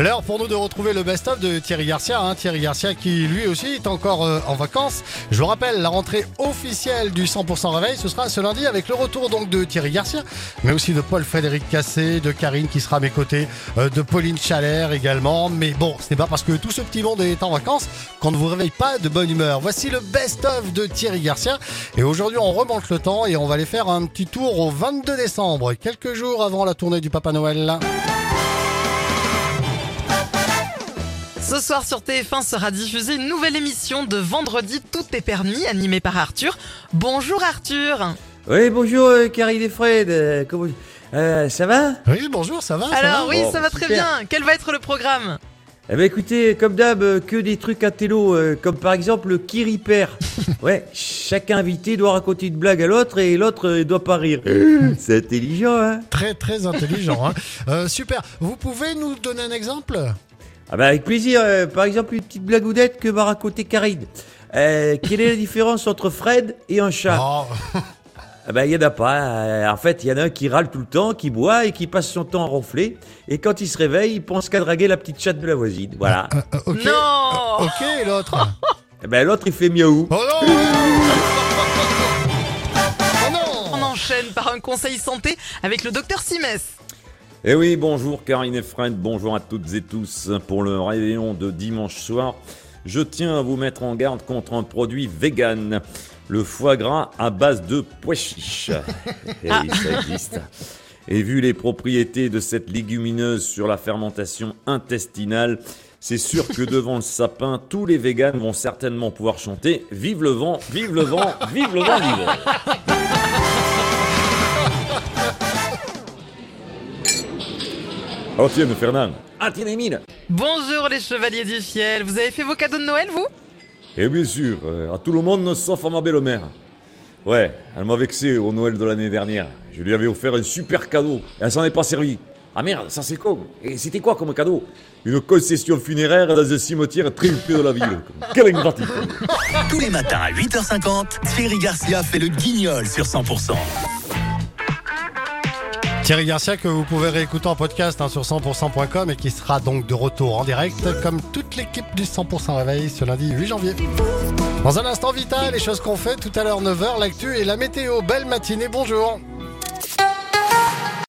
L'heure pour nous de retrouver le best-of de Thierry Garcia. hein. Thierry Garcia qui lui aussi est encore euh, en vacances. Je vous rappelle, la rentrée officielle du 100% réveil, ce sera ce lundi avec le retour donc de Thierry Garcia, mais aussi de Paul-Frédéric Cassé, de Karine qui sera à mes côtés, euh, de Pauline Chalère également. Mais bon, ce n'est pas parce que tout ce petit monde est en vacances qu'on ne vous réveille pas de bonne humeur. Voici le best-of de Thierry Garcia. Et aujourd'hui, on remonte le temps et on va aller faire un petit tour au 22 décembre, quelques jours avant la tournée du Papa Noël. Ce soir sur TF1 sera diffusée une nouvelle émission de Vendredi Tout est permis, animée par Arthur. Bonjour Arthur Oui, bonjour euh, Karine et Fred. euh, comment... euh, ça va? Oui, bonjour, ça va ça Alors va? oui, Bon, ça va très super. bien. Quel va être le programme? Eh ben écoutez, comme d'hab, euh, que des trucs à télo, euh, comme par exemple le qui ripère. Ouais, chaque invité doit raconter une blague à l'autre et l'autre euh, doit pas rire. C'est intelligent, hein? Très très intelligent. hein. Euh, super. Vous pouvez nous donner un exemple? Ah bah avec plaisir. euh, par exemple, une petite blagoudette que m'a raconté Karine. Euh, quelle est la différence entre Fred et un chat Oh, Ah bah, il y en a pas. Euh, en fait, il y en a un qui râle tout le temps, qui boit et qui passe son temps à ronfler. Et quand il se réveille, il pense qu'à draguer la petite chatte de la voisine. Voilà. euh, euh, ok. Non Ok, l'autre Eh ben l'autre, il fait miaou. Oh non On enchaîne par un conseil santé avec le docteur Simès. Eh oui, bonjour Karine et Fred, bonjour à toutes et tous pour le réveillon de dimanche soir. Je tiens à vous mettre en garde contre un produit vegan, le foie gras à base de pois chiches. Eh oui, ça existe. Et vu les propriétés de cette légumineuse sur la fermentation intestinale, c'est sûr que devant le sapin, tous les véganes vont certainement pouvoir chanter Vive le vent, vive le vent, vive le vent d'hiver. Oh tiens, Fernand. Ah tiens, Émile. Bonjour les chevaliers du fiel. Vous avez fait vos cadeaux de Noël, vous? Et bien sûr, euh, à tout le monde sauf à ma belle-mère. Ouais, elle m'a vexé au Noël de l'année dernière. Je lui avais offert un super cadeau. Et elle s'en est pas servie. Ah merde, ça c'est con. Et c'était quoi comme cadeau? Une concession funéraire dans un cimetière très huppé de la ville. Quelle ingratitude Tous les matins à 8h50, Thierry Garcia fait le guignol sur 100%. Thierry Garcia que vous pouvez réécouter en podcast hein, sur 100%.com et qui sera donc de retour en direct comme toute l'équipe du 100% Réveil ce lundi 8 janvier. Dans un instant vital, les choses qu'on fait tout à l'heure 9h, l'actu et la météo. Belle matinée, bonjour